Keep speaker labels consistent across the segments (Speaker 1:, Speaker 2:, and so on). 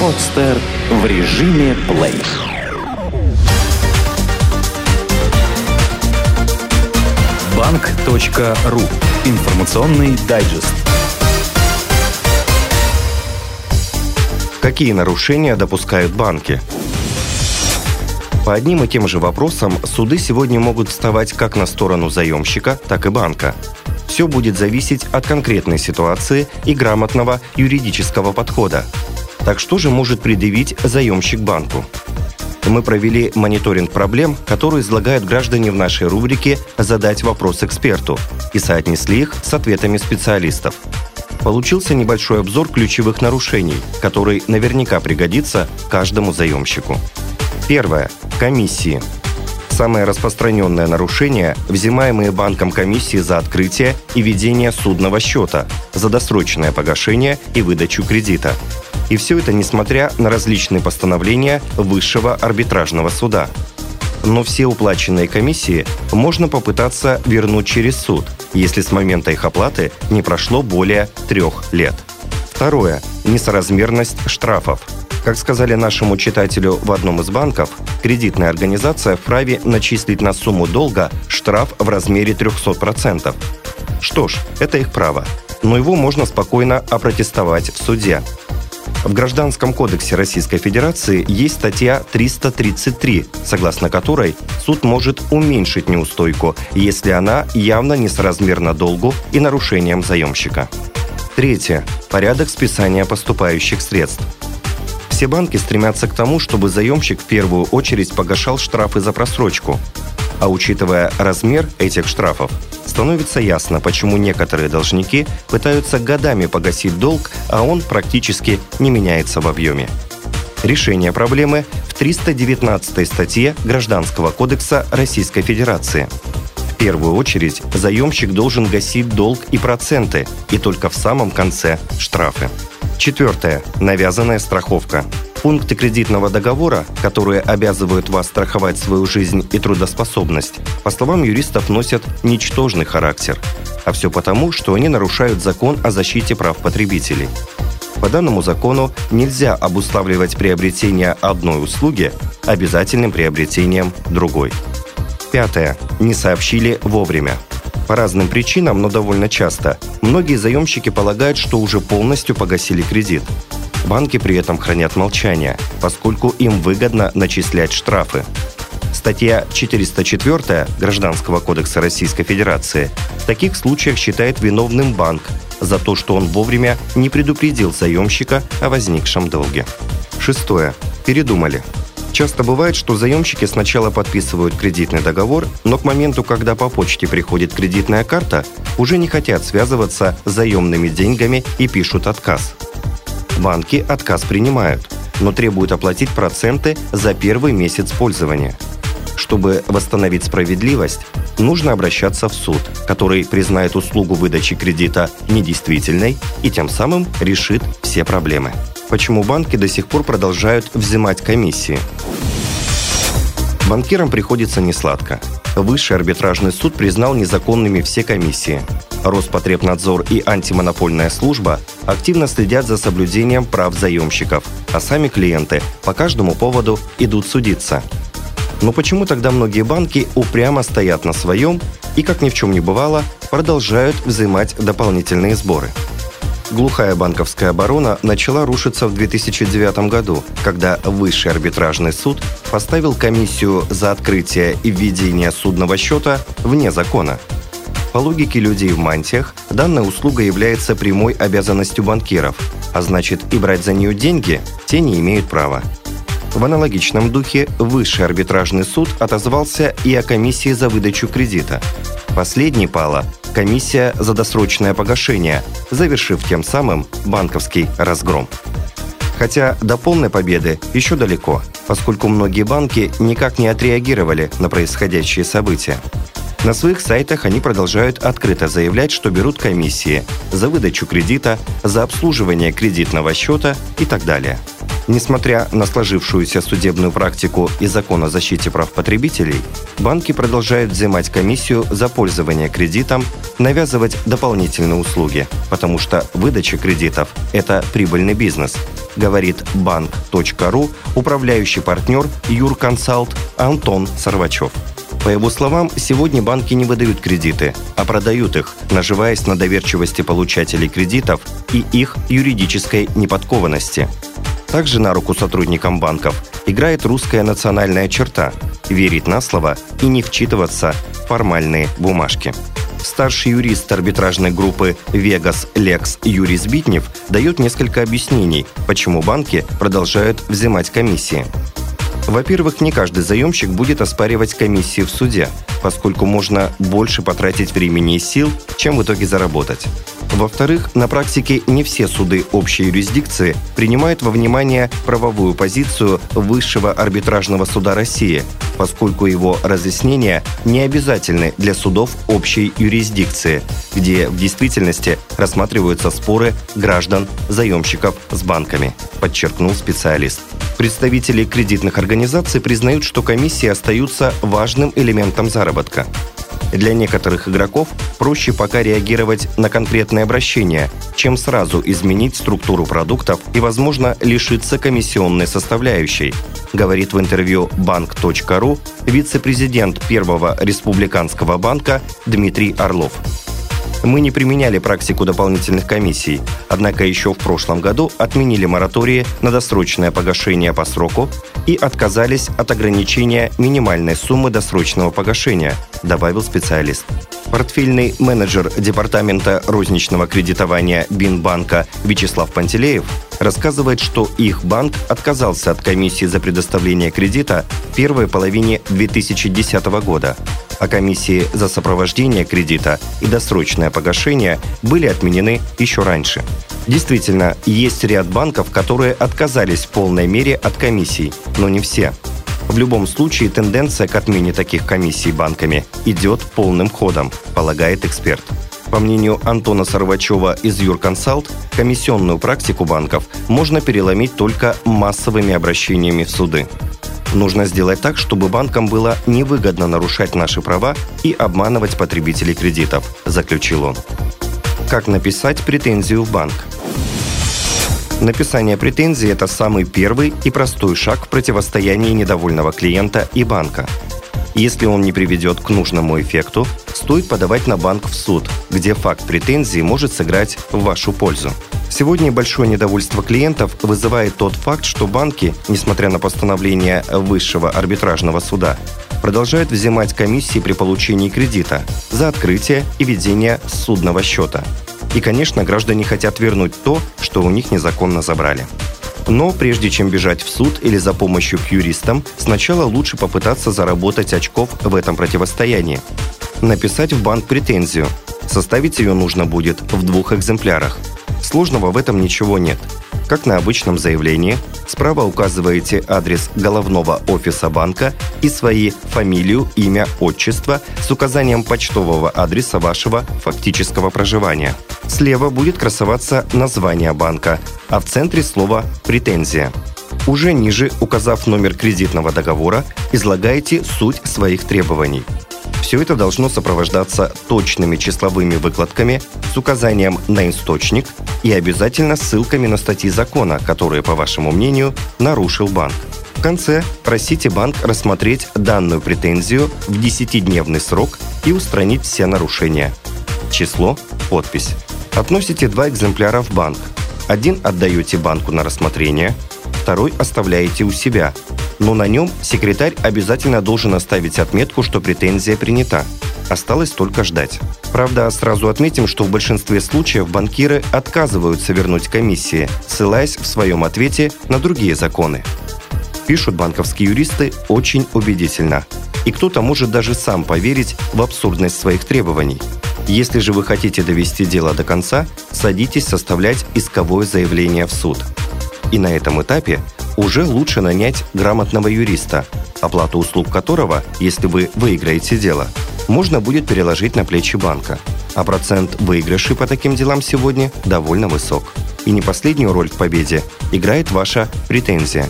Speaker 1: Подстер в режиме плей. Банк.ру. Информационный дайджест.
Speaker 2: Какие нарушения допускают банки? По одним и тем же вопросам суды сегодня могут вставать как на сторону заемщика, так и банка. Все будет зависеть от конкретной ситуации и грамотного юридического подхода. Так что же может предъявить заемщик банку? Мы провели мониторинг проблем, которые излагают граждане в нашей рубрике «Задать вопрос эксперту» и соотнесли их с ответами специалистов. Получился небольшой обзор ключевых нарушений, который наверняка пригодится каждому заемщику. Первое. Комиссии. Самое распространенное нарушение – взимаемые банком комиссии за открытие и ведение судного счета, за досрочное погашение и выдачу кредита – и все это несмотря на различные постановления Высшего арбитражного суда. Но все уплаченные комиссии можно попытаться вернуть через суд, если с момента их оплаты не прошло более трех лет. Второе. Несоразмерность штрафов. Как сказали нашему читателю в одном из банков, кредитная организация вправе начислить на сумму долга штраф в размере 300%. Что ж, это их право. Но его можно спокойно опротестовать в суде. В Гражданском кодексе Российской Федерации есть статья 333, согласно которой суд может уменьшить неустойку, если она явно несоразмерна долгу и нарушениям заемщика. Третье. Порядок списания поступающих средств. Все банки стремятся к тому, чтобы заемщик в первую очередь погашал штрафы за просрочку. А учитывая размер этих штрафов, становится ясно, почему некоторые должники пытаются годами погасить долг, а он практически не меняется в объеме. Решение проблемы в 319 статье Гражданского кодекса Российской Федерации. В первую очередь заемщик должен гасить долг и проценты, и только в самом конце штрафы. Четвертое. Навязанная страховка. Пункты кредитного договора, которые обязывают вас страховать свою жизнь и трудоспособность, по словам юристов, носят ничтожный характер. А все потому, что они нарушают закон о защите прав потребителей. По данному закону нельзя обуславливать приобретение одной услуги обязательным приобретением другой. Пятое. Не сообщили вовремя. По разным причинам, но довольно часто, многие заемщики полагают, что уже полностью погасили кредит. Банки при этом хранят молчание, поскольку им выгодно начислять штрафы. Статья 404 Гражданского кодекса Российской Федерации в таких случаях считает виновным банк за то, что он вовремя не предупредил заемщика о возникшем долге. Шестое. Передумали. Часто бывает, что заемщики сначала подписывают кредитный договор, но к моменту, когда по почте приходит кредитная карта, уже не хотят связываться с заемными деньгами и пишут отказ. Банки отказ принимают, но требуют оплатить проценты за первый месяц пользования. Чтобы восстановить справедливость, нужно обращаться в суд, который признает услугу выдачи кредита недействительной и тем самым решит все проблемы. Почему банки до сих пор продолжают взимать комиссии? Банкирам приходится несладко. Высший арбитражный суд признал незаконными все комиссии. Роспотребнадзор и антимонопольная служба активно следят за соблюдением прав заемщиков, а сами клиенты по каждому поводу идут судиться. Но почему тогда многие банки упрямо стоят на своем и, как ни в чем не бывало, продолжают взимать дополнительные сборы? Глухая банковская оборона начала рушиться в 2009 году, когда Высший арбитражный суд поставил комиссию за открытие и введение судного счета вне закона. По логике людей в мантиях, данная услуга является прямой обязанностью банкиров, а значит и брать за нее деньги те не имеют права. В аналогичном духе Высший арбитражный суд отозвался и о комиссии за выдачу кредита. Последней пала комиссия за досрочное погашение, завершив тем самым банковский разгром. Хотя до полной победы еще далеко, поскольку многие банки никак не отреагировали на происходящие события. На своих сайтах они продолжают открыто заявлять, что берут комиссии за выдачу кредита, за обслуживание кредитного счета и так далее. Несмотря на сложившуюся судебную практику и закон о защите прав потребителей, банки продолжают взимать комиссию за пользование кредитом, навязывать дополнительные услуги, потому что выдача кредитов – это прибыльный бизнес, говорит банк.ру управляющий партнер Юрконсалт Антон Сорвачев. По его словам, сегодня банки не выдают кредиты, а продают их, наживаясь на доверчивости получателей кредитов и их юридической неподкованности – также на руку сотрудникам банков играет русская национальная черта – верить на слово и не вчитываться в формальные бумажки. Старший юрист арбитражной группы «Вегас Лекс» Юрий Збитнев дает несколько объяснений, почему банки продолжают взимать комиссии. Во-первых, не каждый заемщик будет оспаривать комиссии в суде, поскольку можно больше потратить времени и сил, чем в итоге заработать. Во-вторых, на практике не все суды общей юрисдикции принимают во внимание правовую позицию Высшего арбитражного суда России, поскольку его разъяснения не обязательны для судов общей юрисдикции, где в действительности рассматриваются споры граждан, заемщиков с банками, подчеркнул специалист. Представители кредитных организаций признают, что комиссии остаются важным элементом заработка. Для некоторых игроков проще пока реагировать на конкретное обращение, чем сразу изменить структуру продуктов и, возможно, лишиться комиссионной составляющей, говорит в интервью банк.ру вице-президент Первого республиканского банка Дмитрий Орлов. Мы не применяли практику дополнительных комиссий, однако еще в прошлом году отменили моратории на досрочное погашение по сроку и отказались от ограничения минимальной суммы досрочного погашения, добавил специалист. Портфельный менеджер Департамента розничного кредитования Бинбанка Вячеслав Пантелеев рассказывает, что их банк отказался от комиссии за предоставление кредита в первой половине 2010 года, а комиссии за сопровождение кредита и досрочное погашение были отменены еще раньше. Действительно, есть ряд банков, которые отказались в полной мере от комиссий, но не все. В любом случае, тенденция к отмене таких комиссий банками идет полным ходом, полагает эксперт. По мнению Антона Сорвачева из Юрконсалт, комиссионную практику банков можно переломить только массовыми обращениями в суды. Нужно сделать так, чтобы банкам было невыгодно нарушать наши права и обманывать потребителей кредитов, заключил он. Как написать претензию в банк? Написание претензии – это самый первый и простой шаг в противостоянии недовольного клиента и банка. Если он не приведет к нужному эффекту, стоит подавать на банк в суд, где факт претензии может сыграть в вашу пользу. Сегодня большое недовольство клиентов вызывает тот факт, что банки, несмотря на постановление Высшего арбитражного суда, продолжают взимать комиссии при получении кредита за открытие и ведение судного счета. И, конечно, граждане хотят вернуть то, что у них незаконно забрали. Но прежде чем бежать в суд или за помощью к юристам, сначала лучше попытаться заработать очков в этом противостоянии. Написать в банк претензию. Составить ее нужно будет в двух экземплярах – Сложного в этом ничего нет. Как на обычном заявлении, справа указываете адрес головного офиса банка и свои фамилию, имя, отчество с указанием почтового адреса вашего фактического проживания. Слева будет красоваться название банка, а в центре слово «претензия». Уже ниже, указав номер кредитного договора, излагаете суть своих требований – все это должно сопровождаться точными числовыми выкладками с указанием на источник и обязательно ссылками на статьи закона, которые, по вашему мнению, нарушил банк. В конце просите банк рассмотреть данную претензию в 10-дневный срок и устранить все нарушения. Число, подпись. Относите два экземпляра в банк. Один отдаете банку на рассмотрение, второй оставляете у себя – но на нем секретарь обязательно должен оставить отметку, что претензия принята. Осталось только ждать. Правда, сразу отметим, что в большинстве случаев банкиры отказываются вернуть комиссии, ссылаясь в своем ответе на другие законы. Пишут банковские юристы очень убедительно. И кто-то может даже сам поверить в абсурдность своих требований. Если же вы хотите довести дело до конца, садитесь составлять исковое заявление в суд. И на этом этапе уже лучше нанять грамотного юриста, оплату услуг которого, если вы выиграете дело, можно будет переложить на плечи банка. А процент выигрышей по таким делам сегодня довольно высок. И не последнюю роль в победе играет ваша претензия.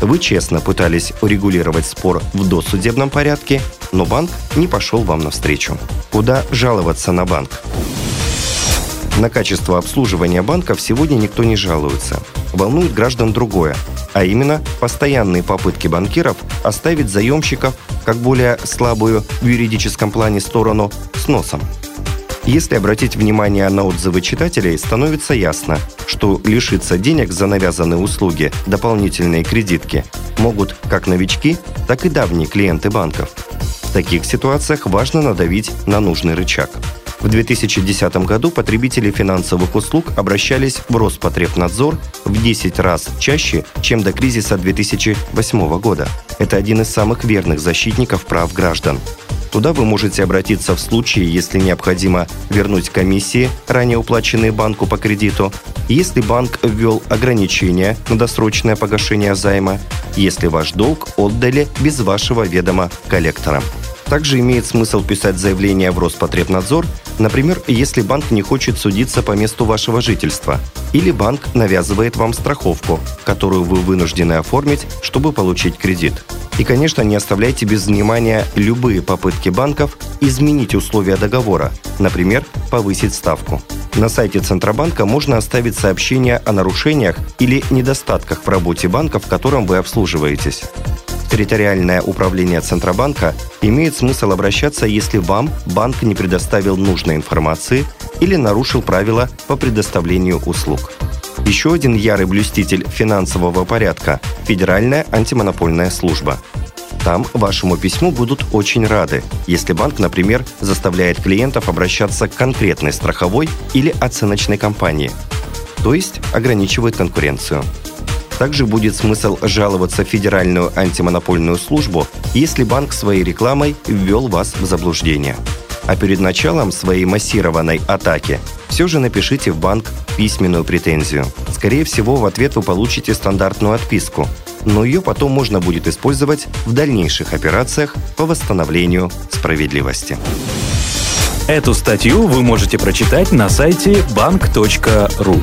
Speaker 2: Вы честно пытались урегулировать спор в досудебном порядке, но банк не пошел вам навстречу. Куда жаловаться на банк? На качество обслуживания банков сегодня никто не жалуется. Волнует граждан другое, а именно постоянные попытки банкиров оставить заемщиков как более слабую в юридическом плане сторону с носом. Если обратить внимание на отзывы читателей, становится ясно, что лишиться денег за навязанные услуги, дополнительные кредитки, могут как новички, так и давние клиенты банков. Таких ситуациях важно надавить на нужный рычаг – в 2010 году потребители финансовых услуг обращались в Роспотребнадзор в 10 раз чаще, чем до кризиса 2008 года. Это один из самых верных защитников прав граждан. Туда вы можете обратиться в случае, если необходимо вернуть комиссии, ранее уплаченные банку по кредиту, если банк ввел ограничения на досрочное погашение займа, если ваш долг отдали без вашего ведома коллекторам. Также имеет смысл писать заявление в Роспотребнадзор, например, если банк не хочет судиться по месту вашего жительства, или банк навязывает вам страховку, которую вы вынуждены оформить, чтобы получить кредит. И, конечно, не оставляйте без внимания любые попытки банков изменить условия договора, например, повысить ставку. На сайте Центробанка можно оставить сообщение о нарушениях или недостатках в работе банка, в котором вы обслуживаетесь территориальное управление Центробанка имеет смысл обращаться, если вам банк не предоставил нужной информации или нарушил правила по предоставлению услуг. Еще один ярый блюститель финансового порядка – Федеральная антимонопольная служба. Там вашему письму будут очень рады, если банк, например, заставляет клиентов обращаться к конкретной страховой или оценочной компании, то есть ограничивает конкуренцию. Также будет смысл жаловаться в Федеральную антимонопольную службу, если банк своей рекламой ввел вас в заблуждение. А перед началом своей массированной атаки все же напишите в банк письменную претензию. Скорее всего, в ответ вы получите стандартную отписку, но ее потом можно будет использовать в дальнейших операциях по восстановлению справедливости.
Speaker 1: Эту статью вы можете прочитать на сайте bank.ru.